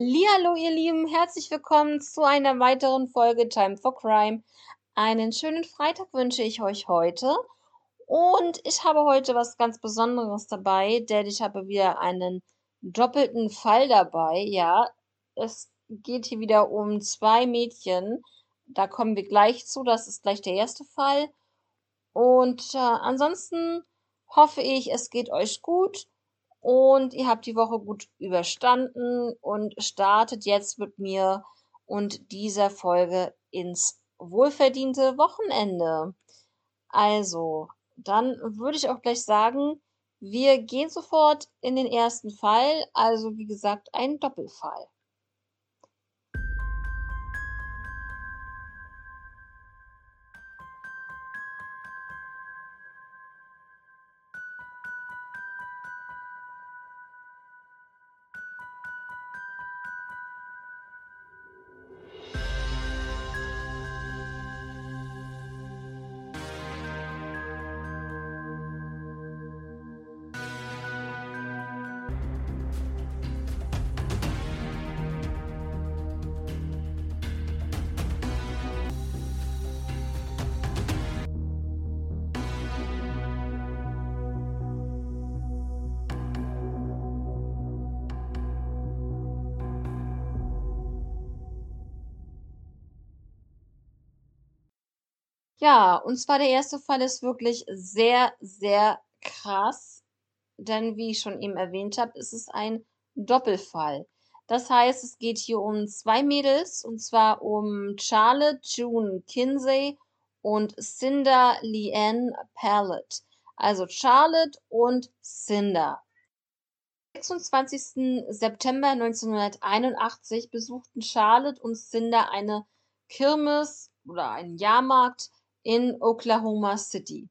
Hallo, ihr Lieben, herzlich willkommen zu einer weiteren Folge Time for Crime. Einen schönen Freitag wünsche ich euch heute. Und ich habe heute was ganz Besonderes dabei, denn ich habe wieder einen doppelten Fall dabei. Ja, es geht hier wieder um zwei Mädchen. Da kommen wir gleich zu. Das ist gleich der erste Fall. Und äh, ansonsten hoffe ich, es geht euch gut und ihr habt die Woche gut überstanden und startet jetzt mit mir und dieser Folge ins wohlverdiente Wochenende. Also, dann würde ich auch gleich sagen, wir gehen sofort in den ersten Fall, also wie gesagt, ein Doppelfall. Ja, und zwar der erste Fall ist wirklich sehr, sehr krass, denn wie ich schon eben erwähnt habe, ist es ein Doppelfall. Das heißt, es geht hier um zwei Mädels, und zwar um Charlotte June Kinsey und Cinder Leanne Pallet. Also Charlotte und Cinder. Am 26. September 1981 besuchten Charlotte und Cinder eine Kirmes oder einen Jahrmarkt in Oklahoma City.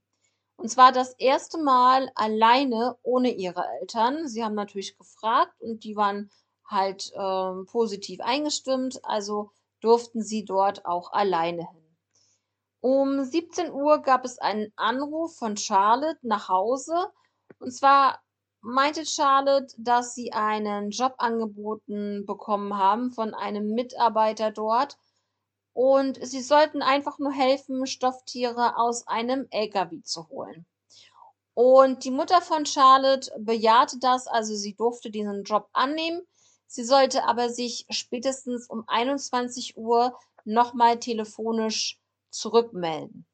Und zwar das erste Mal alleine ohne ihre Eltern. Sie haben natürlich gefragt und die waren halt äh, positiv eingestimmt, also durften sie dort auch alleine hin. Um 17 Uhr gab es einen Anruf von Charlotte nach Hause. Und zwar meinte Charlotte, dass sie einen Job angeboten bekommen haben von einem Mitarbeiter dort und sie sollten einfach nur helfen, Stofftiere aus einem LKW zu holen. Und die Mutter von Charlotte bejahte das, also sie durfte diesen Job annehmen. Sie sollte aber sich spätestens um 21 Uhr nochmal telefonisch zurückmelden.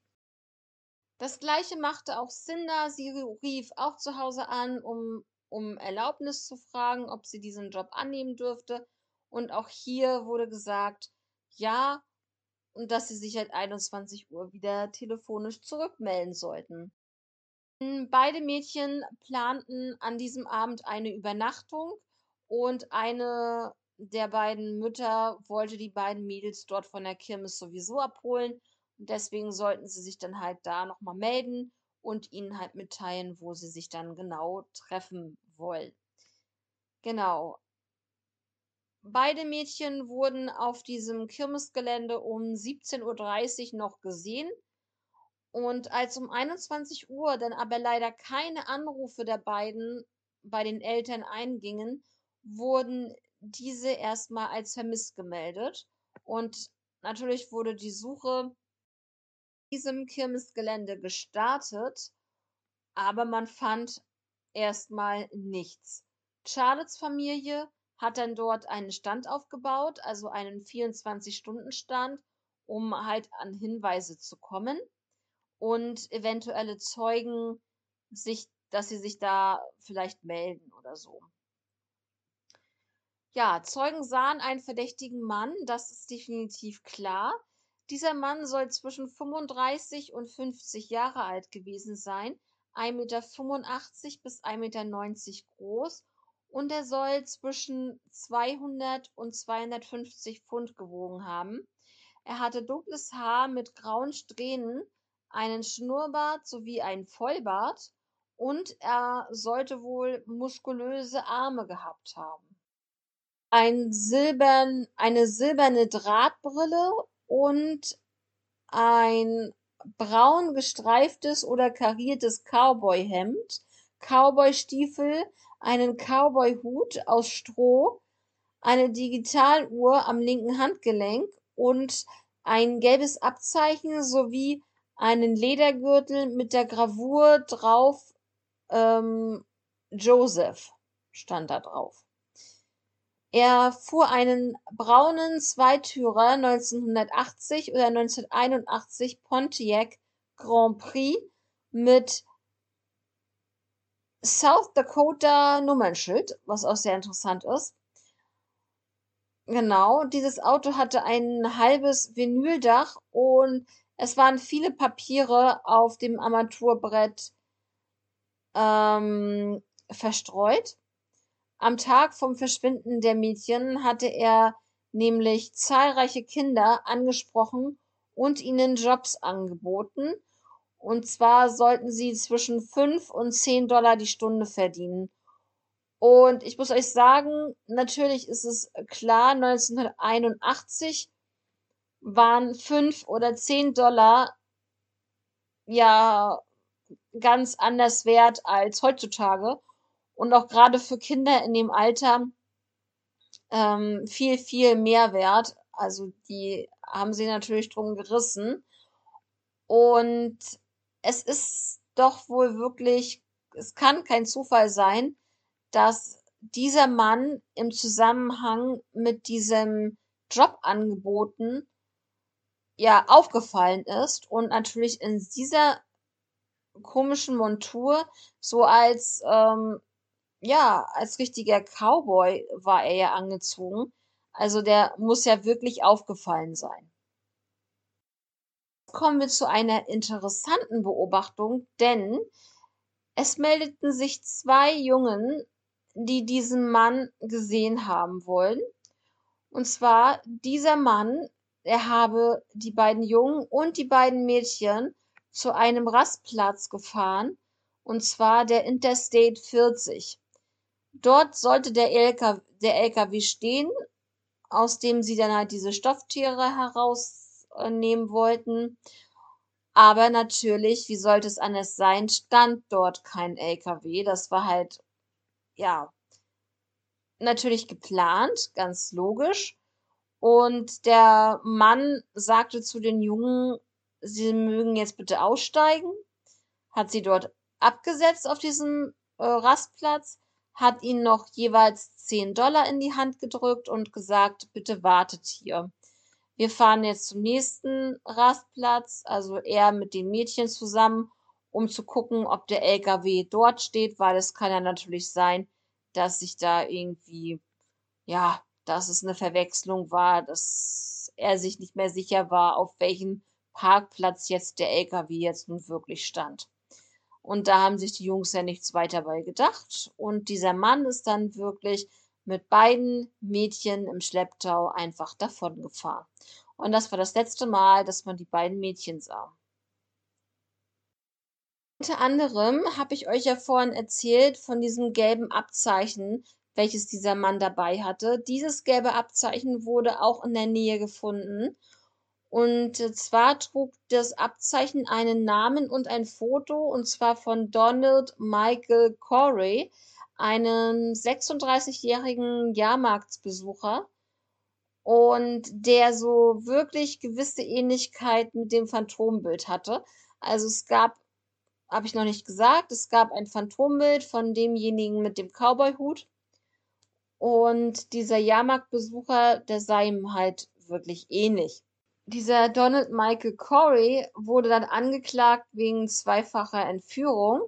Das gleiche machte auch Cinder. Sie rief auch zu Hause an, um, um Erlaubnis zu fragen, ob sie diesen Job annehmen dürfte. Und auch hier wurde gesagt, ja, und dass sie sich halt 21 Uhr wieder telefonisch zurückmelden sollten. Beide Mädchen planten an diesem Abend eine Übernachtung und eine der beiden Mütter wollte die beiden Mädels dort von der Kirmes sowieso abholen und deswegen sollten sie sich dann halt da nochmal melden und ihnen halt mitteilen, wo sie sich dann genau treffen wollen. Genau. Beide Mädchen wurden auf diesem Kirmesgelände um 17:30 Uhr noch gesehen. Und als um 21 Uhr dann aber leider keine Anrufe der beiden bei den Eltern eingingen, wurden diese erstmal als vermisst gemeldet. Und natürlich wurde die Suche diesem Kirmesgelände gestartet, aber man fand erstmal nichts. Charlottes Familie hat dann dort einen Stand aufgebaut, also einen 24-Stunden-Stand, um halt an Hinweise zu kommen und eventuelle Zeugen sich, dass sie sich da vielleicht melden oder so. Ja, Zeugen sahen einen verdächtigen Mann, das ist definitiv klar. Dieser Mann soll zwischen 35 und 50 Jahre alt gewesen sein, 1,85 Meter bis 1,90 Meter groß und er soll zwischen 200 und 250 Pfund gewogen haben. Er hatte dunkles Haar mit grauen Strähnen, einen Schnurrbart sowie einen Vollbart und er sollte wohl muskulöse Arme gehabt haben. Ein silbern, eine silberne Drahtbrille und ein braun gestreiftes oder kariertes Cowboyhemd, Cowboystiefel einen Cowboy-Hut aus Stroh, eine Digitaluhr am linken Handgelenk und ein gelbes Abzeichen sowie einen Ledergürtel mit der Gravur drauf ähm, Joseph stand da drauf. Er fuhr einen braunen Zweitürer 1980 oder 1981 Pontiac Grand Prix mit South Dakota Nummernschild, was auch sehr interessant ist. Genau, dieses Auto hatte ein halbes Vinyldach und es waren viele Papiere auf dem Armaturenbrett ähm, verstreut. Am Tag vom Verschwinden der Mädchen hatte er nämlich zahlreiche Kinder angesprochen und ihnen Jobs angeboten. Und zwar sollten sie zwischen fünf und zehn Dollar die Stunde verdienen. Und ich muss euch sagen, natürlich ist es klar, 1981 waren fünf oder zehn Dollar ja ganz anders wert als heutzutage und auch gerade für Kinder in dem Alter ähm, viel, viel mehr wert. Also die haben sie natürlich drum gerissen. Und es ist doch wohl wirklich, es kann kein Zufall sein, dass dieser Mann im Zusammenhang mit diesem Jobangeboten ja aufgefallen ist und natürlich in dieser komischen Montur so als ähm, ja, als richtiger Cowboy war er ja angezogen. Also der muss ja wirklich aufgefallen sein. Kommen wir zu einer interessanten Beobachtung, denn es meldeten sich zwei Jungen, die diesen Mann gesehen haben wollen. Und zwar dieser Mann, er habe die beiden Jungen und die beiden Mädchen zu einem Rastplatz gefahren, und zwar der Interstate 40. Dort sollte der LKW, der LKW stehen, aus dem sie dann halt diese Stofftiere herausnehmen wollten. Aber natürlich, wie sollte es anders sein, stand dort kein LKW. Das war halt, ja, natürlich geplant, ganz logisch. Und der Mann sagte zu den Jungen, sie mögen jetzt bitte aussteigen, hat sie dort abgesetzt auf diesem äh, Rastplatz hat ihnen noch jeweils 10 Dollar in die Hand gedrückt und gesagt, bitte wartet hier. Wir fahren jetzt zum nächsten Rastplatz, also er mit den Mädchen zusammen, um zu gucken, ob der LKW dort steht, weil es kann ja natürlich sein, dass sich da irgendwie, ja, dass es eine Verwechslung war, dass er sich nicht mehr sicher war, auf welchem Parkplatz jetzt der LKW jetzt nun wirklich stand. Und da haben sich die Jungs ja nichts weiter bei gedacht. Und dieser Mann ist dann wirklich mit beiden Mädchen im Schlepptau einfach davongefahren. Und das war das letzte Mal, dass man die beiden Mädchen sah. Unter anderem habe ich euch ja vorhin erzählt von diesem gelben Abzeichen, welches dieser Mann dabei hatte. Dieses gelbe Abzeichen wurde auch in der Nähe gefunden und zwar trug das Abzeichen einen Namen und ein Foto, und zwar von Donald Michael Corey, einem 36-jährigen Jahrmarktsbesucher. Und der so wirklich gewisse Ähnlichkeit mit dem Phantombild hatte. Also es gab, habe ich noch nicht gesagt, es gab ein Phantombild von demjenigen mit dem Cowboyhut. Und dieser Jahrmarktbesucher, der sah ihm halt wirklich ähnlich. Dieser Donald Michael Corey wurde dann angeklagt wegen zweifacher Entführung.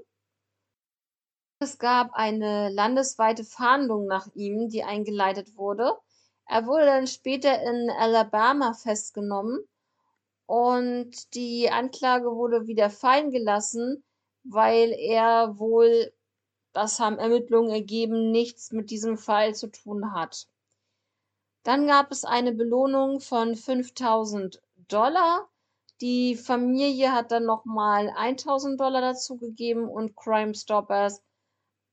Es gab eine landesweite Fahndung nach ihm, die eingeleitet wurde. Er wurde dann später in Alabama festgenommen und die Anklage wurde wieder fallen gelassen, weil er wohl, das haben Ermittlungen ergeben, nichts mit diesem Fall zu tun hat. Dann gab es eine Belohnung von 5000 Dollar. Die Familie hat dann nochmal 1000 Dollar dazugegeben und Crime Stoppers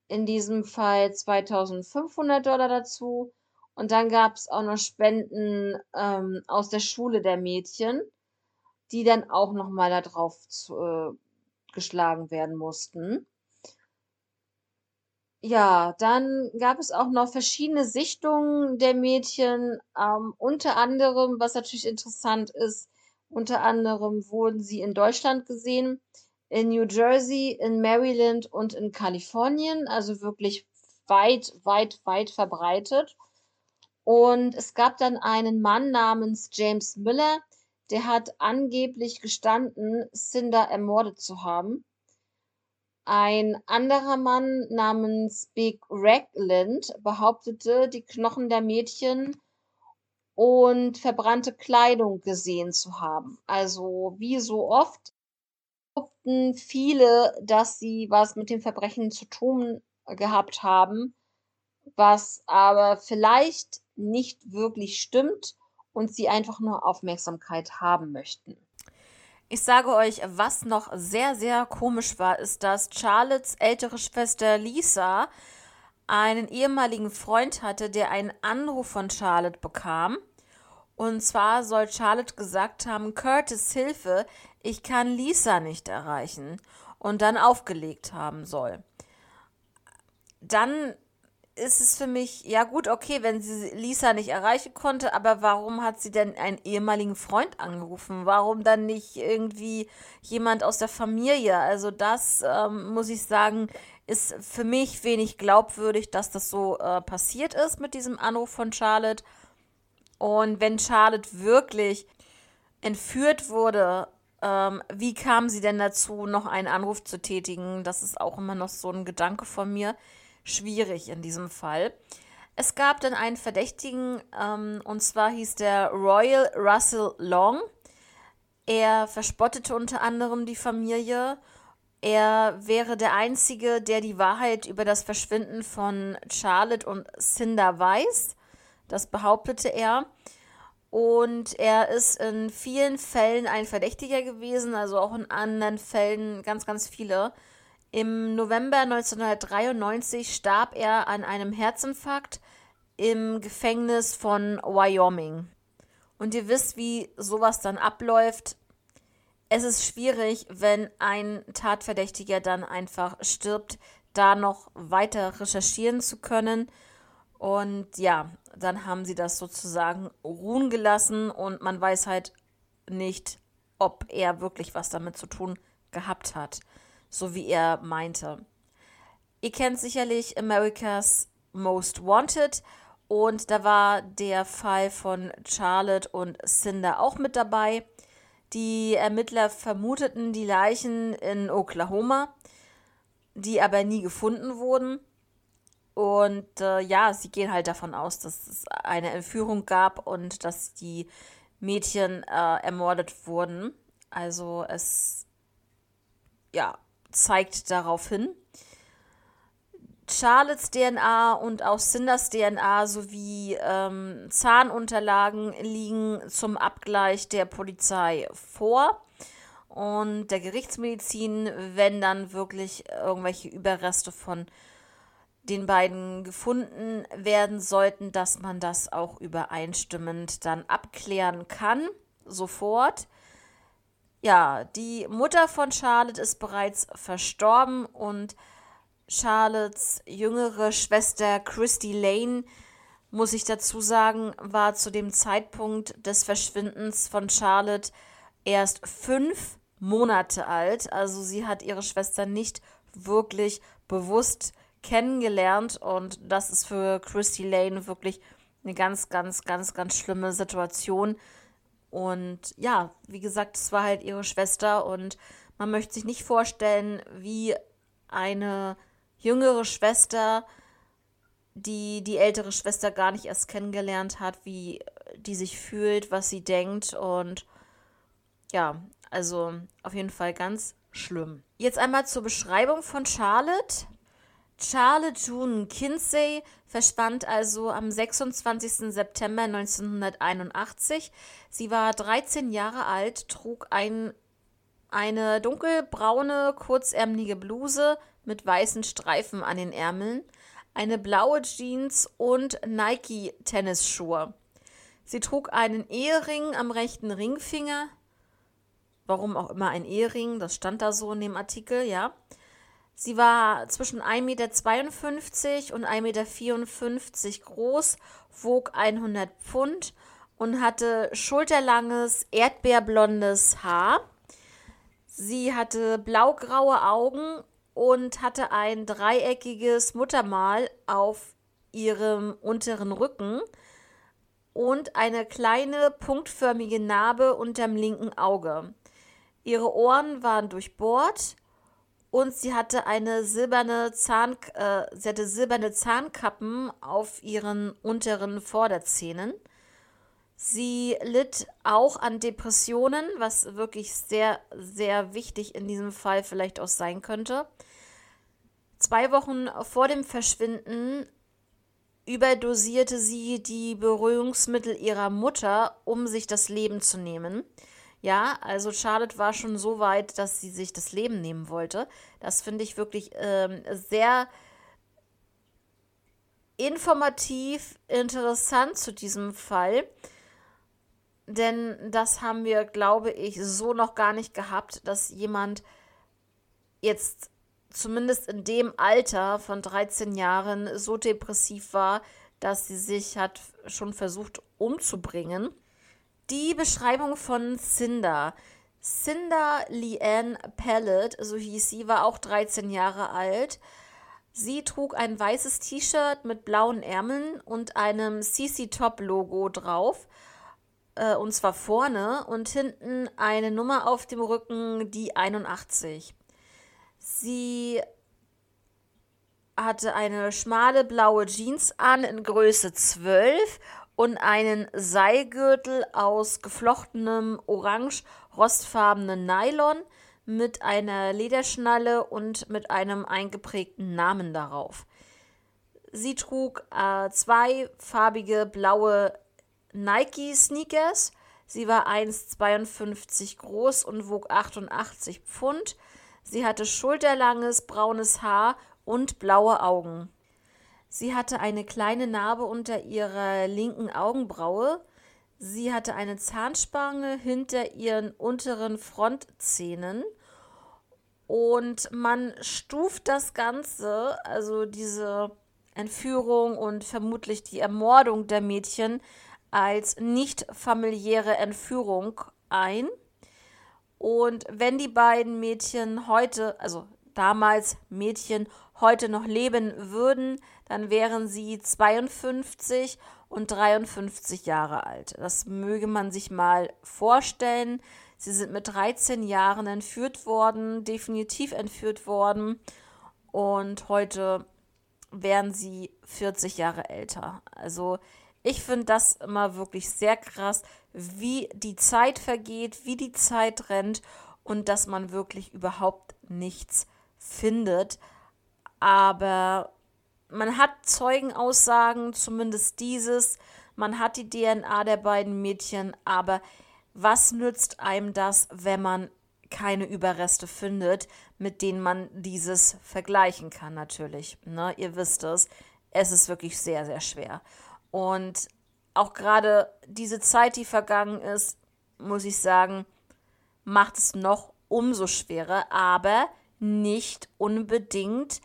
in diesem Fall 2500 Dollar dazu. Und dann gab es auch noch Spenden ähm, aus der Schule der Mädchen, die dann auch nochmal da drauf zu, äh, geschlagen werden mussten. Ja, dann gab es auch noch verschiedene Sichtungen der Mädchen. Ähm, unter anderem, was natürlich interessant ist, unter anderem wurden sie in Deutschland gesehen, in New Jersey, in Maryland und in Kalifornien, also wirklich weit, weit, weit verbreitet. Und es gab dann einen Mann namens James Miller, der hat angeblich gestanden, Cinder ermordet zu haben. Ein anderer Mann namens Big Ragland behauptete, die Knochen der Mädchen und verbrannte Kleidung gesehen zu haben. Also wie so oft behaupten viele, dass sie was mit dem Verbrechen zu tun gehabt haben, was aber vielleicht nicht wirklich stimmt und sie einfach nur Aufmerksamkeit haben möchten. Ich sage euch, was noch sehr, sehr komisch war, ist, dass Charlottes ältere Schwester Lisa einen ehemaligen Freund hatte, der einen Anruf von Charlotte bekam. Und zwar soll Charlotte gesagt haben, Curtis Hilfe, ich kann Lisa nicht erreichen. Und dann aufgelegt haben soll. Dann ist es für mich, ja gut, okay, wenn sie Lisa nicht erreichen konnte, aber warum hat sie denn einen ehemaligen Freund angerufen? Warum dann nicht irgendwie jemand aus der Familie? Also das, ähm, muss ich sagen, ist für mich wenig glaubwürdig, dass das so äh, passiert ist mit diesem Anruf von Charlotte. Und wenn Charlotte wirklich entführt wurde, ähm, wie kam sie denn dazu, noch einen Anruf zu tätigen? Das ist auch immer noch so ein Gedanke von mir schwierig in diesem Fall. Es gab dann einen Verdächtigen, ähm, und zwar hieß der Royal Russell Long. Er verspottete unter anderem die Familie. Er wäre der Einzige, der die Wahrheit über das Verschwinden von Charlotte und Cinder weiß. Das behauptete er. Und er ist in vielen Fällen ein Verdächtiger gewesen, also auch in anderen Fällen ganz, ganz viele. Im November 1993 starb er an einem Herzinfarkt im Gefängnis von Wyoming. Und ihr wisst, wie sowas dann abläuft. Es ist schwierig, wenn ein Tatverdächtiger dann einfach stirbt, da noch weiter recherchieren zu können. Und ja, dann haben sie das sozusagen ruhen gelassen und man weiß halt nicht, ob er wirklich was damit zu tun gehabt hat so wie er meinte. Ihr kennt sicherlich America's Most Wanted und da war der Fall von Charlotte und Cinder auch mit dabei. Die Ermittler vermuteten die Leichen in Oklahoma, die aber nie gefunden wurden. Und äh, ja, sie gehen halt davon aus, dass es eine Entführung gab und dass die Mädchen äh, ermordet wurden. Also es ja, zeigt darauf hin. Charlottes DNA und auch Cinders DNA sowie ähm, Zahnunterlagen liegen zum Abgleich der Polizei vor und der Gerichtsmedizin, wenn dann wirklich irgendwelche Überreste von den beiden gefunden werden sollten, dass man das auch übereinstimmend dann abklären kann, sofort. Ja, die Mutter von Charlotte ist bereits verstorben und Charlottes jüngere Schwester Christy Lane, muss ich dazu sagen, war zu dem Zeitpunkt des Verschwindens von Charlotte erst fünf Monate alt. Also sie hat ihre Schwester nicht wirklich bewusst kennengelernt und das ist für Christy Lane wirklich eine ganz, ganz, ganz, ganz schlimme Situation. Und ja, wie gesagt, es war halt ihre Schwester und man möchte sich nicht vorstellen, wie eine jüngere Schwester, die die ältere Schwester gar nicht erst kennengelernt hat, wie die sich fühlt, was sie denkt und ja, also auf jeden Fall ganz schlimm. Jetzt einmal zur Beschreibung von Charlotte. Charlotte June Kinsey verschwand also am 26. September 1981. Sie war 13 Jahre alt, trug ein, eine dunkelbraune, kurzärmelige Bluse mit weißen Streifen an den Ärmeln, eine blaue Jeans und Nike-Tennisschuhe. Sie trug einen Ehering am rechten Ringfinger. Warum auch immer ein Ehering, das stand da so in dem Artikel, ja. Sie war zwischen 1,52 Meter und 1,54 Meter groß, wog 100 Pfund und hatte schulterlanges, erdbeerblondes Haar. Sie hatte blaugraue Augen und hatte ein dreieckiges Muttermal auf ihrem unteren Rücken und eine kleine punktförmige Narbe unterm linken Auge. Ihre Ohren waren durchbohrt und sie hatte eine silberne Zahn, äh, sie hatte silberne Zahnkappen auf ihren unteren Vorderzähnen. Sie litt auch an Depressionen, was wirklich sehr, sehr wichtig in diesem Fall vielleicht auch sein könnte. Zwei Wochen vor dem Verschwinden überdosierte sie die Beruhigungsmittel ihrer Mutter, um sich das Leben zu nehmen. Ja, also Charlotte war schon so weit, dass sie sich das Leben nehmen wollte. Das finde ich wirklich ähm, sehr informativ, interessant zu diesem Fall. Denn das haben wir, glaube ich, so noch gar nicht gehabt, dass jemand jetzt zumindest in dem Alter von 13 Jahren so depressiv war, dass sie sich hat schon versucht umzubringen. Die Beschreibung von Cinder. Cinder Leanne Pellet, so hieß sie, war auch 13 Jahre alt. Sie trug ein weißes T-Shirt mit blauen Ärmeln und einem CC Top Logo drauf. Äh, und zwar vorne und hinten eine Nummer auf dem Rücken, die 81. Sie hatte eine schmale blaue Jeans an in Größe 12 und einen Seilgürtel aus geflochtenem orange-rostfarbenen Nylon mit einer Lederschnalle und mit einem eingeprägten Namen darauf. Sie trug äh, zwei farbige blaue Nike-Sneakers. Sie war 1,52 groß und wog 88 Pfund. Sie hatte schulterlanges braunes Haar und blaue Augen. Sie hatte eine kleine Narbe unter ihrer linken Augenbraue. Sie hatte eine Zahnspange hinter ihren unteren Frontzähnen. Und man stuft das Ganze, also diese Entführung und vermutlich die Ermordung der Mädchen, als nicht familiäre Entführung ein. Und wenn die beiden Mädchen heute, also damals Mädchen, heute noch leben würden, dann wären sie 52 und 53 Jahre alt. Das möge man sich mal vorstellen. Sie sind mit 13 Jahren entführt worden, definitiv entführt worden. Und heute wären sie 40 Jahre älter. Also ich finde das immer wirklich sehr krass, wie die Zeit vergeht, wie die Zeit rennt und dass man wirklich überhaupt nichts findet. Aber man hat Zeugenaussagen, zumindest dieses. Man hat die DNA der beiden Mädchen, aber was nützt einem das, wenn man keine Überreste findet, mit denen man dieses vergleichen kann, natürlich. Ne? Ihr wisst es, es ist wirklich sehr, sehr schwer. Und auch gerade diese Zeit, die vergangen ist, muss ich sagen, macht es noch umso schwerer, aber nicht unbedingt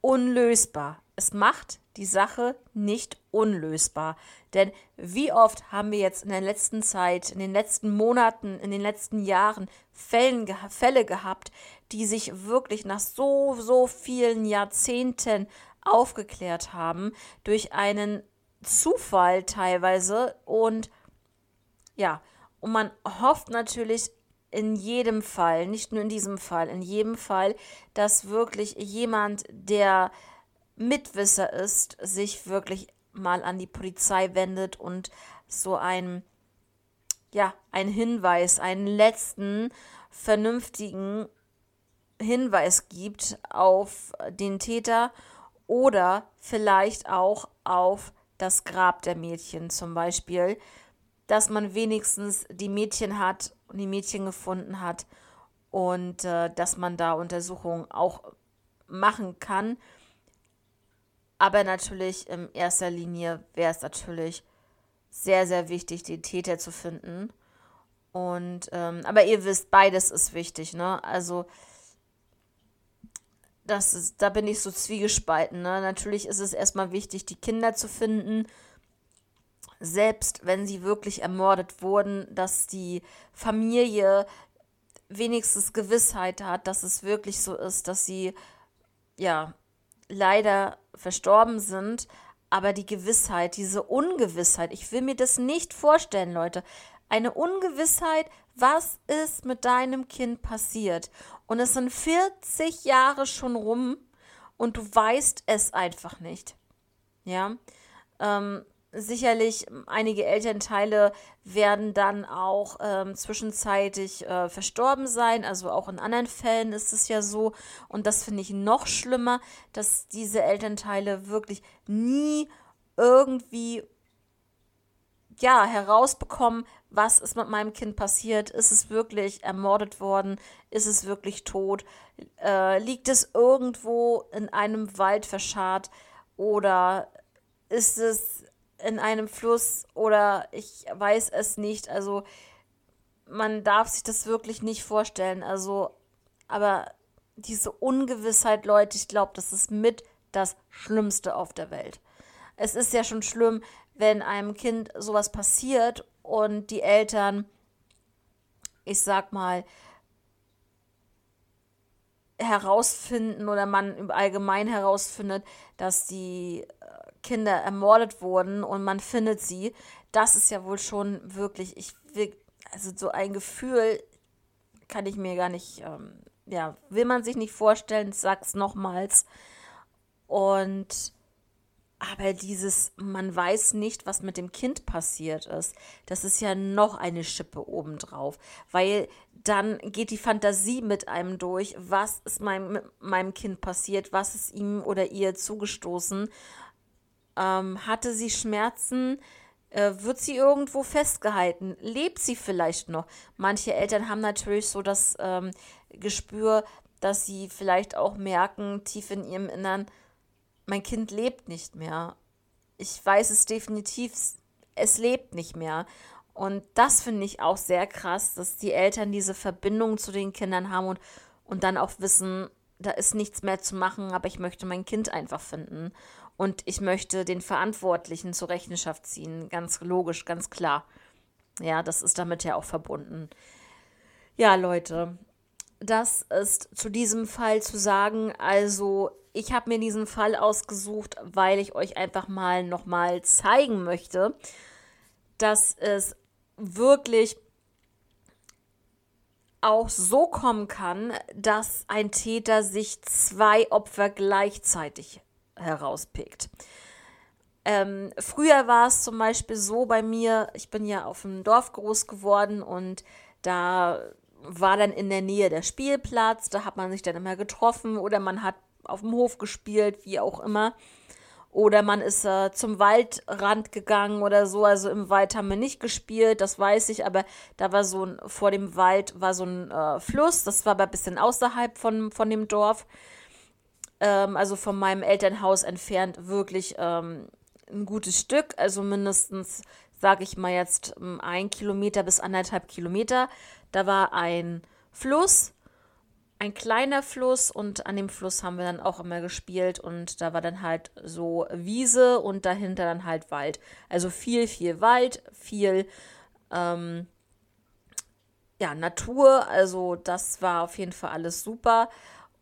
unlösbar. Es macht die Sache nicht unlösbar. Denn wie oft haben wir jetzt in der letzten Zeit, in den letzten Monaten, in den letzten Jahren Fällen, Fälle gehabt, die sich wirklich nach so, so vielen Jahrzehnten aufgeklärt haben durch einen Zufall teilweise und ja, und man hofft natürlich in jedem Fall, nicht nur in diesem Fall, in jedem Fall, dass wirklich jemand, der Mitwisser ist, sich wirklich mal an die Polizei wendet und so ein ja, ein Hinweis, einen letzten vernünftigen Hinweis gibt auf den Täter oder vielleicht auch auf das Grab der Mädchen zum Beispiel, dass man wenigstens die Mädchen hat und die Mädchen gefunden hat und äh, dass man da Untersuchungen auch machen kann. Aber natürlich in erster Linie wäre es natürlich sehr, sehr wichtig, den Täter zu finden. Und ähm, aber ihr wisst, beides ist wichtig, ne? Also das ist, da bin ich so zwiegespalten. Ne? Natürlich ist es erstmal wichtig, die Kinder zu finden, selbst wenn sie wirklich ermordet wurden, dass die Familie wenigstens Gewissheit hat, dass es wirklich so ist, dass sie ja leider verstorben sind, aber die Gewissheit, diese Ungewissheit, ich will mir das nicht vorstellen, Leute. Eine Ungewissheit, was ist mit deinem Kind passiert? Und es sind 40 Jahre schon rum und du weißt es einfach nicht. Ja. Ähm, sicherlich einige Elternteile werden dann auch ähm, zwischenzeitlich äh, verstorben sein. Also auch in anderen Fällen ist es ja so. Und das finde ich noch schlimmer, dass diese Elternteile wirklich nie irgendwie ja, herausbekommen, was ist mit meinem Kind passiert? Ist es wirklich ermordet worden? Ist es wirklich tot? Äh, liegt es irgendwo in einem Wald verscharrt? Oder ist es in einem Fluss oder ich weiß es nicht. Also man darf sich das wirklich nicht vorstellen. Also, aber diese Ungewissheit, Leute, ich glaube, das ist mit das Schlimmste auf der Welt. Es ist ja schon schlimm, wenn einem Kind sowas passiert und die Eltern, ich sag mal, herausfinden oder man im Allgemeinen herausfindet, dass die Kinder ermordet wurden und man findet sie, das ist ja wohl schon wirklich, ich will, also so ein Gefühl kann ich mir gar nicht, ähm, ja, will man sich nicht vorstellen, sag's nochmals. Und aber dieses, man weiß nicht, was mit dem Kind passiert ist, das ist ja noch eine Schippe obendrauf, weil dann geht die Fantasie mit einem durch, was ist meinem, meinem Kind passiert, was ist ihm oder ihr zugestoßen ähm, hatte sie Schmerzen? Äh, wird sie irgendwo festgehalten? Lebt sie vielleicht noch? Manche Eltern haben natürlich so das ähm, Gespür, dass sie vielleicht auch merken, tief in ihrem Innern, mein Kind lebt nicht mehr. Ich weiß es definitiv, es lebt nicht mehr. Und das finde ich auch sehr krass, dass die Eltern diese Verbindung zu den Kindern haben und, und dann auch wissen, da ist nichts mehr zu machen, aber ich möchte mein Kind einfach finden. Und ich möchte den Verantwortlichen zur Rechenschaft ziehen. Ganz logisch, ganz klar. Ja, das ist damit ja auch verbunden. Ja, Leute, das ist zu diesem Fall zu sagen. Also, ich habe mir diesen Fall ausgesucht, weil ich euch einfach mal nochmal zeigen möchte, dass es wirklich auch so kommen kann, dass ein Täter sich zwei Opfer gleichzeitig herauspickt. Ähm, früher war es zum Beispiel so bei mir, ich bin ja auf dem Dorf groß geworden und da war dann in der Nähe der Spielplatz, da hat man sich dann immer getroffen oder man hat auf dem Hof gespielt, wie auch immer. Oder man ist äh, zum Waldrand gegangen oder so. Also im Wald haben wir nicht gespielt, das weiß ich, aber da war so ein, vor dem Wald war so ein äh, Fluss, das war aber ein bisschen außerhalb von, von dem Dorf ähm, also von meinem Elternhaus entfernt, wirklich ähm, ein gutes Stück, also mindestens, sage ich mal jetzt, ein Kilometer bis anderthalb Kilometer. Da war ein Fluss, ein kleiner Fluss und an dem Fluss haben wir dann auch immer gespielt und da war dann halt so Wiese und dahinter dann halt Wald. Also viel, viel Wald, viel ähm, ja, Natur, also das war auf jeden Fall alles super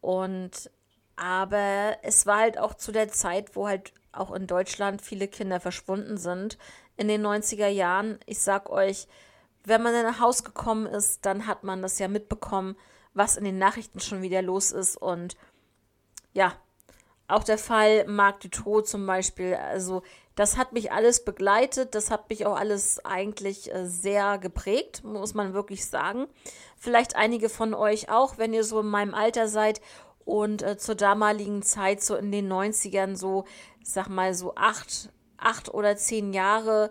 und aber es war halt auch zu der Zeit, wo halt auch in Deutschland viele Kinder verschwunden sind. In den 90er Jahren, ich sag euch, wenn man in ein Haus gekommen ist, dann hat man das ja mitbekommen, was in den Nachrichten schon wieder los ist. Und ja, auch der Fall Marc Dutroux zum Beispiel, also das hat mich alles begleitet, das hat mich auch alles eigentlich äh, sehr geprägt, muss man wirklich sagen. Vielleicht einige von euch auch, wenn ihr so in meinem Alter seid und äh, zur damaligen Zeit, so in den 90ern, so, sag mal, so acht, acht oder zehn Jahre,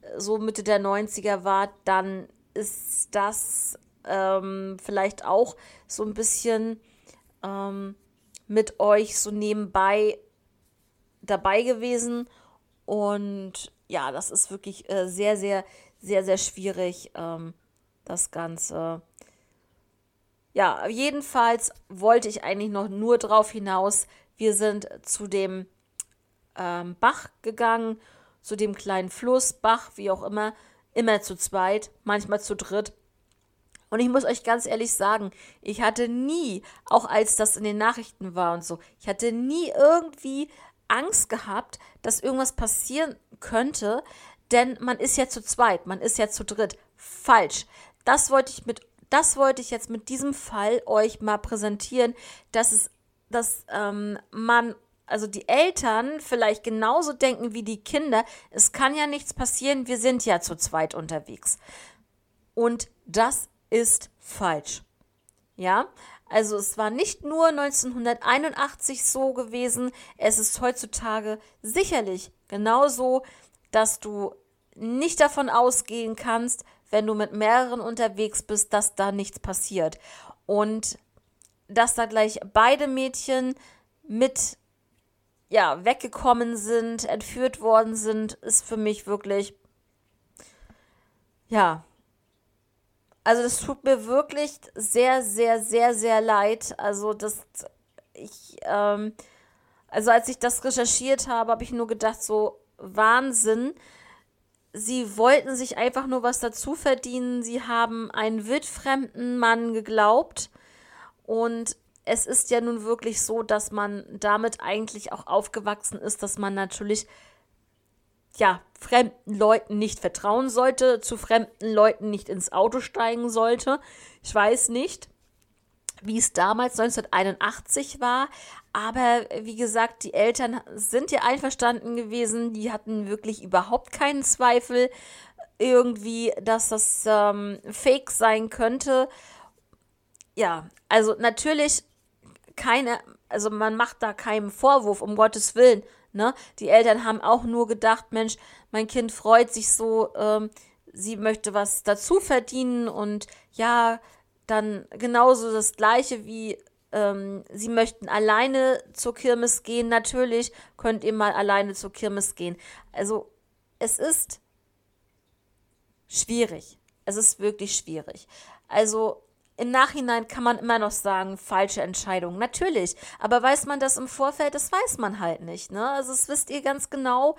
äh, so Mitte der 90er war, dann ist das ähm, vielleicht auch so ein bisschen ähm, mit euch so nebenbei dabei gewesen. Und ja, das ist wirklich äh, sehr, sehr, sehr, sehr schwierig, ähm, das Ganze ja, jedenfalls wollte ich eigentlich noch nur drauf hinaus. Wir sind zu dem ähm, Bach gegangen, zu dem kleinen Fluss, Bach, wie auch immer, immer zu zweit, manchmal zu dritt. Und ich muss euch ganz ehrlich sagen, ich hatte nie, auch als das in den Nachrichten war und so, ich hatte nie irgendwie Angst gehabt, dass irgendwas passieren könnte, denn man ist ja zu zweit, man ist ja zu dritt. Falsch. Das wollte ich mit, das wollte ich jetzt mit diesem Fall euch mal präsentieren, dass es, dass ähm, man also die Eltern vielleicht genauso denken wie die Kinder, es kann ja nichts passieren, wir sind ja zu zweit unterwegs. Und das ist falsch. Ja, also es war nicht nur 1981 so gewesen, es ist heutzutage sicherlich genauso, dass du nicht davon ausgehen kannst, wenn du mit mehreren unterwegs bist, dass da nichts passiert. Und dass da gleich beide Mädchen mit ja, weggekommen sind, entführt worden sind, ist für mich wirklich ja, also das tut mir wirklich sehr, sehr, sehr, sehr leid. Also das, ich, ähm, also als ich das recherchiert habe, habe ich nur gedacht, so Wahnsinn. Sie wollten sich einfach nur was dazu verdienen. Sie haben einen wildfremden Mann geglaubt. Und es ist ja nun wirklich so, dass man damit eigentlich auch aufgewachsen ist, dass man natürlich ja, fremden Leuten nicht vertrauen sollte, zu fremden Leuten nicht ins Auto steigen sollte. Ich weiß nicht, wie es damals 1981 war, aber wie gesagt, die Eltern sind ja einverstanden gewesen, die hatten wirklich überhaupt keinen Zweifel irgendwie, dass das ähm, fake sein könnte. Ja, also natürlich keine, also man macht da keinen Vorwurf, um Gottes Willen. Ne? Die Eltern haben auch nur gedacht, Mensch, mein Kind freut sich so, ähm, sie möchte was dazu verdienen und ja, dann genauso das gleiche wie ähm, sie möchten alleine zur Kirmes gehen. Natürlich könnt ihr mal alleine zur Kirmes gehen. Also es ist schwierig. Es ist wirklich schwierig. Also im Nachhinein kann man immer noch sagen, falsche Entscheidung. Natürlich. Aber weiß man das im Vorfeld? Das weiß man halt nicht. Ne? Also, das wisst ihr ganz genau,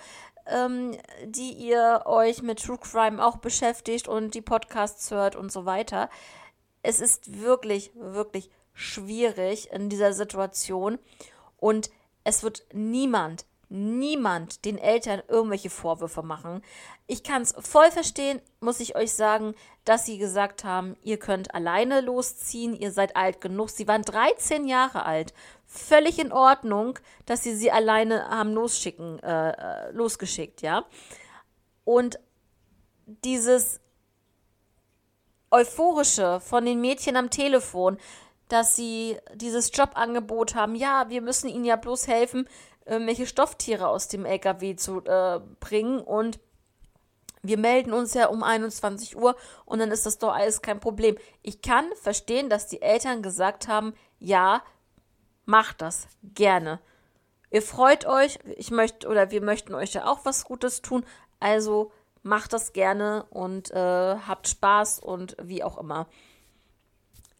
ähm, die ihr euch mit True Crime auch beschäftigt und die Podcasts hört und so weiter. Es ist wirklich, wirklich schwierig in dieser Situation. Und es wird niemand, niemand den Eltern irgendwelche Vorwürfe machen. Ich kann es voll verstehen, muss ich euch sagen, dass sie gesagt haben, ihr könnt alleine losziehen, ihr seid alt genug. Sie waren 13 Jahre alt. Völlig in Ordnung, dass sie sie alleine haben losschicken, äh, äh, losgeschickt, ja. Und dieses euphorische von den Mädchen am Telefon, dass sie dieses Jobangebot haben, ja, wir müssen ihnen ja bloß helfen, irgendwelche Stofftiere aus dem LKW zu äh, bringen und wir melden uns ja um 21 Uhr und dann ist das doch alles kein Problem. Ich kann verstehen, dass die Eltern gesagt haben, ja, macht das gerne. Ihr freut euch, ich möchte oder wir möchten euch ja auch was Gutes tun, also macht das gerne und äh, habt Spaß und wie auch immer.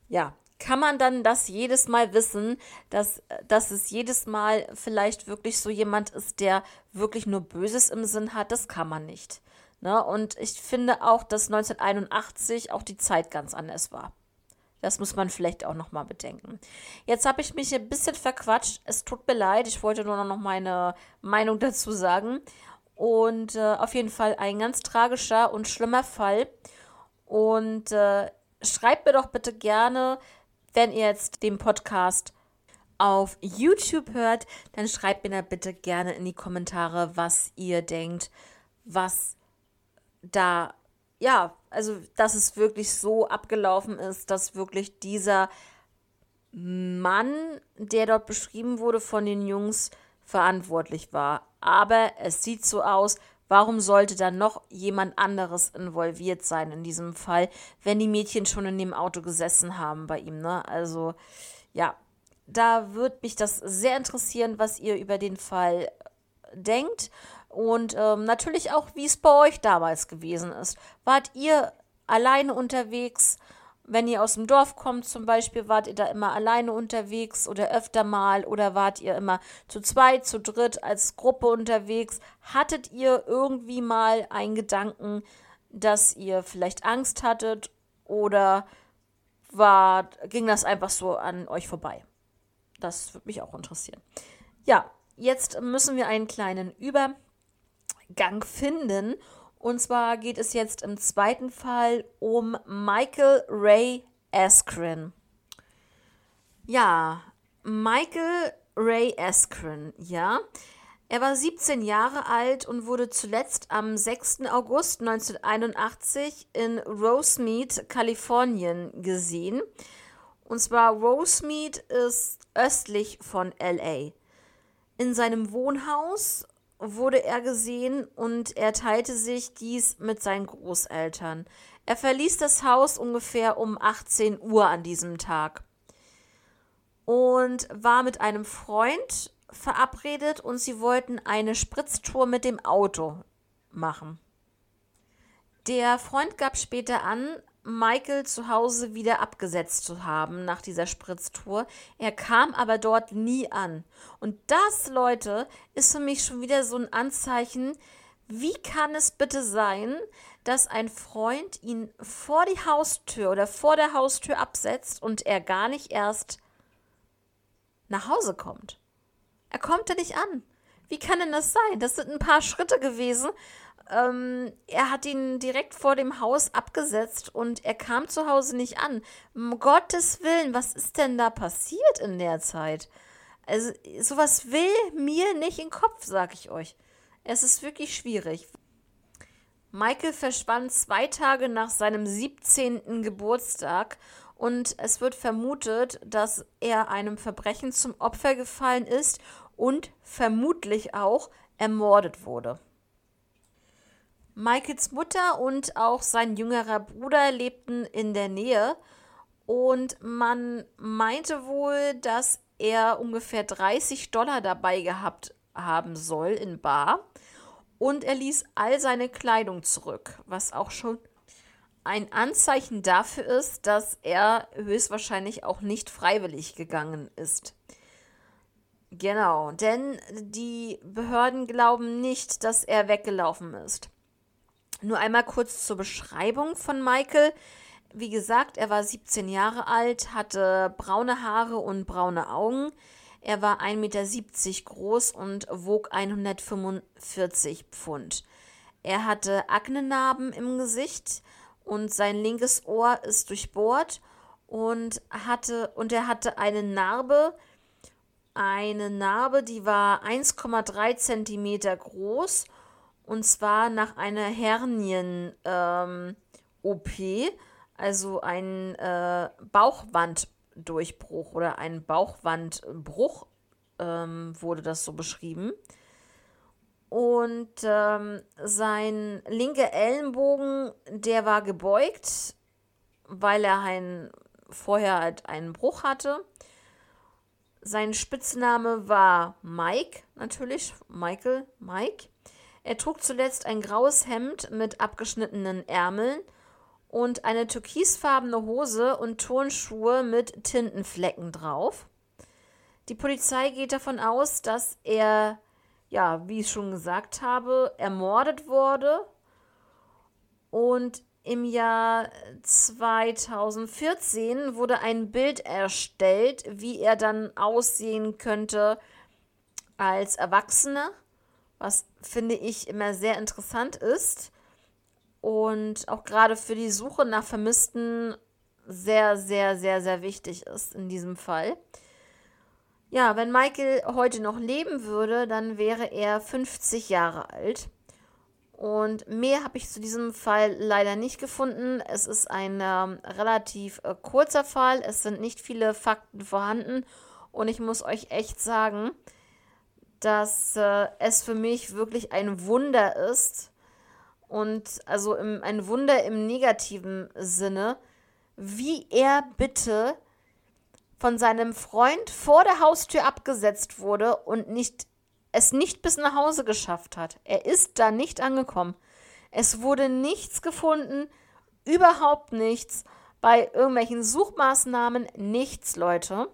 Ja, kann man dann das jedes Mal wissen, dass, dass es jedes Mal vielleicht wirklich so jemand ist, der wirklich nur Böses im Sinn hat? Das kann man nicht. Ne? Und ich finde auch, dass 1981 auch die Zeit ganz anders war. Das muss man vielleicht auch nochmal bedenken. Jetzt habe ich mich ein bisschen verquatscht. Es tut mir leid. Ich wollte nur noch meine Meinung dazu sagen. Und äh, auf jeden Fall ein ganz tragischer und schlimmer Fall. Und äh, schreibt mir doch bitte gerne, wenn ihr jetzt den Podcast auf YouTube hört, dann schreibt mir da bitte gerne in die Kommentare, was ihr denkt, was da, ja, also, dass es wirklich so abgelaufen ist, dass wirklich dieser Mann, der dort beschrieben wurde von den Jungs, verantwortlich war. Aber es sieht so aus, Warum sollte dann noch jemand anderes involviert sein in diesem Fall, wenn die Mädchen schon in dem Auto gesessen haben bei ihm, ne? Also, ja, da würde mich das sehr interessieren, was ihr über den Fall denkt und ähm, natürlich auch, wie es bei euch damals gewesen ist. Wart ihr alleine unterwegs? Wenn ihr aus dem Dorf kommt zum Beispiel, wart ihr da immer alleine unterwegs oder öfter mal oder wart ihr immer zu zweit, zu dritt als Gruppe unterwegs? Hattet ihr irgendwie mal einen Gedanken, dass ihr vielleicht Angst hattet oder war, ging das einfach so an euch vorbei? Das würde mich auch interessieren. Ja, jetzt müssen wir einen kleinen Übergang finden und zwar geht es jetzt im zweiten Fall um Michael Ray Askren. Ja, Michael Ray Askren, ja. Er war 17 Jahre alt und wurde zuletzt am 6. August 1981 in Rosemead, Kalifornien gesehen. Und zwar Rosemead ist östlich von LA. In seinem Wohnhaus wurde er gesehen und er teilte sich dies mit seinen Großeltern. Er verließ das Haus ungefähr um 18 Uhr an diesem Tag und war mit einem Freund verabredet und sie wollten eine Spritztour mit dem Auto machen. Der Freund gab später an, Michael zu Hause wieder abgesetzt zu haben nach dieser Spritztour. Er kam aber dort nie an. Und das, Leute, ist für mich schon wieder so ein Anzeichen, wie kann es bitte sein, dass ein Freund ihn vor die Haustür oder vor der Haustür absetzt und er gar nicht erst nach Hause kommt? Er kommt ja nicht an. Wie kann denn das sein? Das sind ein paar Schritte gewesen ähm, er hat ihn direkt vor dem Haus abgesetzt und er kam zu Hause nicht an. Um Gottes Willen, was ist denn da passiert in der Zeit? Also, sowas will mir nicht in den Kopf, sag ich euch. Es ist wirklich schwierig. Michael verschwand zwei Tage nach seinem 17. Geburtstag und es wird vermutet, dass er einem Verbrechen zum Opfer gefallen ist und vermutlich auch ermordet wurde. Michaels Mutter und auch sein jüngerer Bruder lebten in der Nähe und man meinte wohl, dass er ungefähr 30 Dollar dabei gehabt haben soll in Bar und er ließ all seine Kleidung zurück, was auch schon ein Anzeichen dafür ist, dass er höchstwahrscheinlich auch nicht freiwillig gegangen ist. Genau, denn die Behörden glauben nicht, dass er weggelaufen ist. Nur einmal kurz zur Beschreibung von Michael. Wie gesagt, er war 17 Jahre alt, hatte braune Haare und braune Augen. Er war 1,70 Meter groß und wog 145 Pfund. Er hatte Aknenarben im Gesicht und sein linkes Ohr ist durchbohrt und hatte und er hatte eine Narbe, eine Narbe, die war 1,3 Zentimeter groß und zwar nach einer Hernien-OP, ähm, also ein äh, Bauchwanddurchbruch oder ein Bauchwandbruch ähm, wurde das so beschrieben. Und ähm, sein linker Ellenbogen, der war gebeugt, weil er ein, vorher halt einen Bruch hatte. Sein Spitzname war Mike, natürlich, Michael, Mike. Er trug zuletzt ein graues Hemd mit abgeschnittenen Ärmeln und eine türkisfarbene Hose und Turnschuhe mit Tintenflecken drauf. Die Polizei geht davon aus, dass er, ja, wie ich schon gesagt habe, ermordet wurde und im Jahr 2014 wurde ein Bild erstellt, wie er dann aussehen könnte als Erwachsener was finde ich immer sehr interessant ist und auch gerade für die Suche nach Vermissten sehr, sehr, sehr, sehr wichtig ist in diesem Fall. Ja, wenn Michael heute noch leben würde, dann wäre er 50 Jahre alt. Und mehr habe ich zu diesem Fall leider nicht gefunden. Es ist ein ähm, relativ äh, kurzer Fall. Es sind nicht viele Fakten vorhanden. Und ich muss euch echt sagen, dass äh, es für mich wirklich ein Wunder ist und also im, ein Wunder im negativen Sinne, wie er bitte von seinem Freund vor der Haustür abgesetzt wurde und nicht es nicht bis nach Hause geschafft hat. Er ist da nicht angekommen. Es wurde nichts gefunden, überhaupt nichts. bei irgendwelchen Suchmaßnahmen nichts, Leute.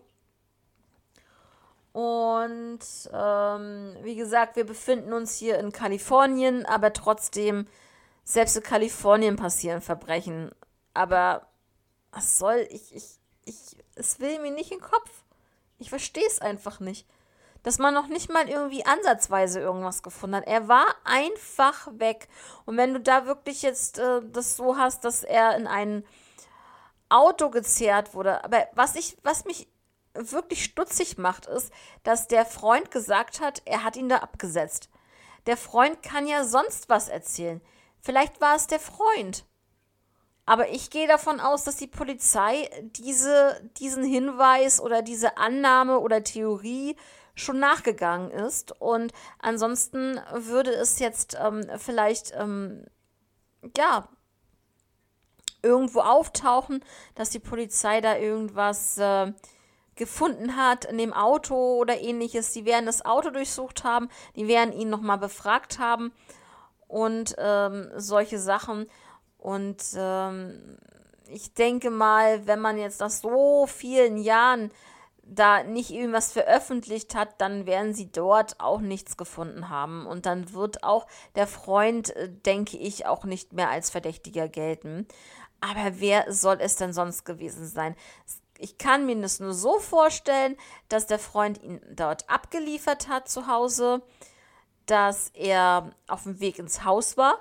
Und ähm, wie gesagt, wir befinden uns hier in Kalifornien, aber trotzdem, selbst in Kalifornien passieren Verbrechen. Aber was soll ich, ich, ich, es will mir nicht in den Kopf. Ich verstehe es einfach nicht. Dass man noch nicht mal irgendwie ansatzweise irgendwas gefunden hat. Er war einfach weg. Und wenn du da wirklich jetzt äh, das so hast, dass er in ein Auto gezerrt wurde, aber was ich, was mich wirklich stutzig macht, ist, dass der Freund gesagt hat, er hat ihn da abgesetzt. Der Freund kann ja sonst was erzählen. Vielleicht war es der Freund. Aber ich gehe davon aus, dass die Polizei diese, diesen Hinweis oder diese Annahme oder Theorie schon nachgegangen ist. Und ansonsten würde es jetzt ähm, vielleicht, ähm, ja, irgendwo auftauchen, dass die Polizei da irgendwas äh, gefunden hat in dem Auto oder ähnliches. Die werden das Auto durchsucht haben, die werden ihn nochmal befragt haben und ähm, solche Sachen. Und ähm, ich denke mal, wenn man jetzt nach so vielen Jahren da nicht irgendwas veröffentlicht hat, dann werden sie dort auch nichts gefunden haben. Und dann wird auch der Freund, äh, denke ich, auch nicht mehr als Verdächtiger gelten. Aber wer soll es denn sonst gewesen sein? Ich kann mir das nur so vorstellen, dass der Freund ihn dort abgeliefert hat zu Hause, dass er auf dem Weg ins Haus war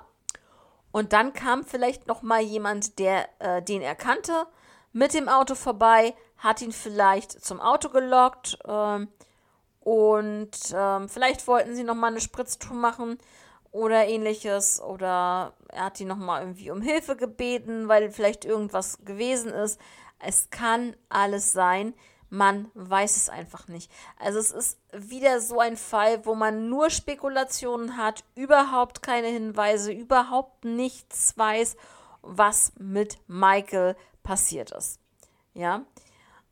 und dann kam vielleicht noch mal jemand, der äh, den er kannte, mit dem Auto vorbei, hat ihn vielleicht zum Auto gelockt äh, und äh, vielleicht wollten sie noch mal eine Spritztour machen oder ähnliches oder er hat ihn noch mal irgendwie um Hilfe gebeten, weil vielleicht irgendwas gewesen ist. Es kann alles sein. Man weiß es einfach nicht. Also es ist wieder so ein Fall, wo man nur Spekulationen hat, überhaupt keine Hinweise, überhaupt nichts weiß, was mit Michael passiert ist. Ja.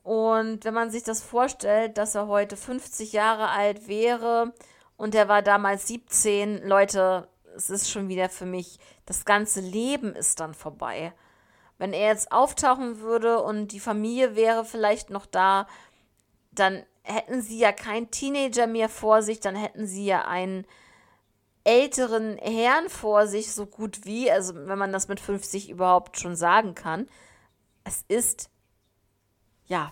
Und wenn man sich das vorstellt, dass er heute 50 Jahre alt wäre und er war damals 17, Leute, es ist schon wieder für mich, das ganze Leben ist dann vorbei. Wenn er jetzt auftauchen würde und die Familie wäre vielleicht noch da, dann hätten sie ja keinen Teenager mehr vor sich, dann hätten sie ja einen älteren Herrn vor sich, so gut wie, also wenn man das mit 50 überhaupt schon sagen kann. Es ist, ja,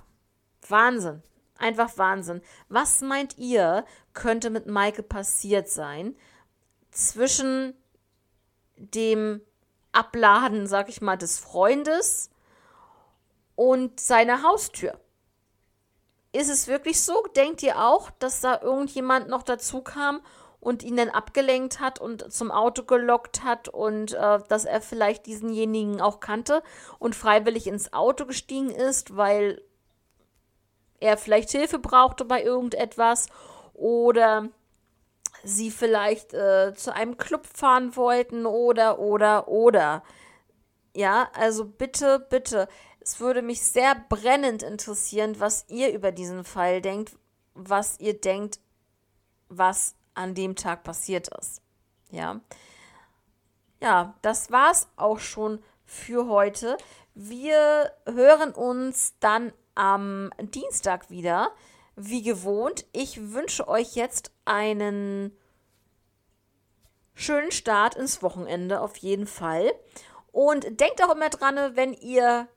Wahnsinn. Einfach Wahnsinn. Was meint ihr, könnte mit Maike passiert sein zwischen dem Abladen, sag ich mal, des Freundes und seiner Haustür. Ist es wirklich so? Denkt ihr auch, dass da irgendjemand noch dazu kam und ihn dann abgelenkt hat und zum Auto gelockt hat und äh, dass er vielleicht diesenjenigen auch kannte und freiwillig ins Auto gestiegen ist, weil er vielleicht Hilfe brauchte bei irgendetwas oder sie vielleicht äh, zu einem Club fahren wollten oder, oder, oder. Ja, also bitte, bitte. Es würde mich sehr brennend interessieren, was ihr über diesen Fall denkt, was ihr denkt, was an dem Tag passiert ist. Ja. Ja, das war's auch schon für heute. Wir hören uns dann am Dienstag wieder wie gewohnt, ich wünsche euch jetzt einen schönen Start ins Wochenende auf jeden Fall. Und denkt auch immer dran, wenn ihr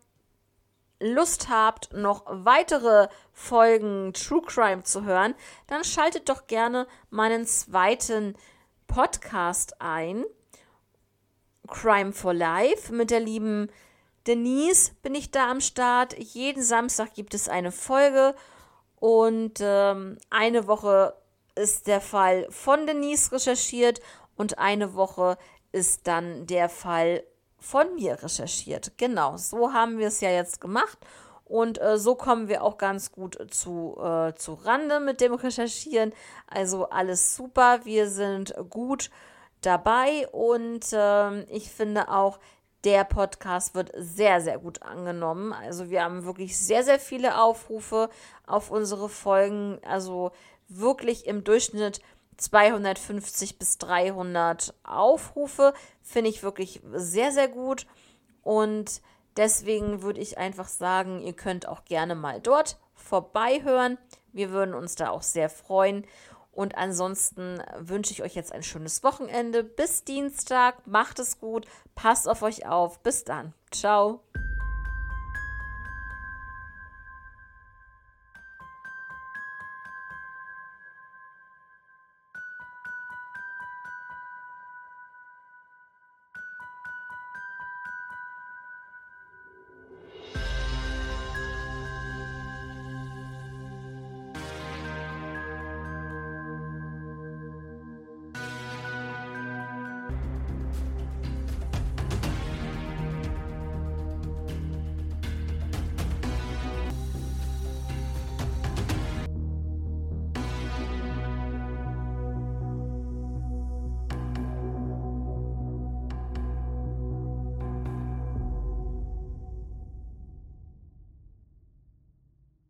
Lust habt, noch weitere Folgen True Crime zu hören, dann schaltet doch gerne meinen zweiten Podcast ein. Crime for Life mit der lieben Denise bin ich da am Start. Jeden Samstag gibt es eine Folge und ähm, eine Woche ist der Fall von Denise recherchiert und eine Woche ist dann der Fall von mir recherchiert. Genau, so haben wir es ja jetzt gemacht. Und äh, so kommen wir auch ganz gut zu, äh, zu Rande mit dem Recherchieren. Also alles super, wir sind gut dabei und äh, ich finde auch, der Podcast wird sehr, sehr gut angenommen. Also wir haben wirklich sehr, sehr viele Aufrufe auf unsere Folgen. Also wirklich im Durchschnitt 250 bis 300 Aufrufe. Finde ich wirklich sehr, sehr gut. Und Deswegen würde ich einfach sagen, ihr könnt auch gerne mal dort vorbeihören. Wir würden uns da auch sehr freuen. Und ansonsten wünsche ich euch jetzt ein schönes Wochenende. Bis Dienstag. Macht es gut. Passt auf euch auf. Bis dann. Ciao.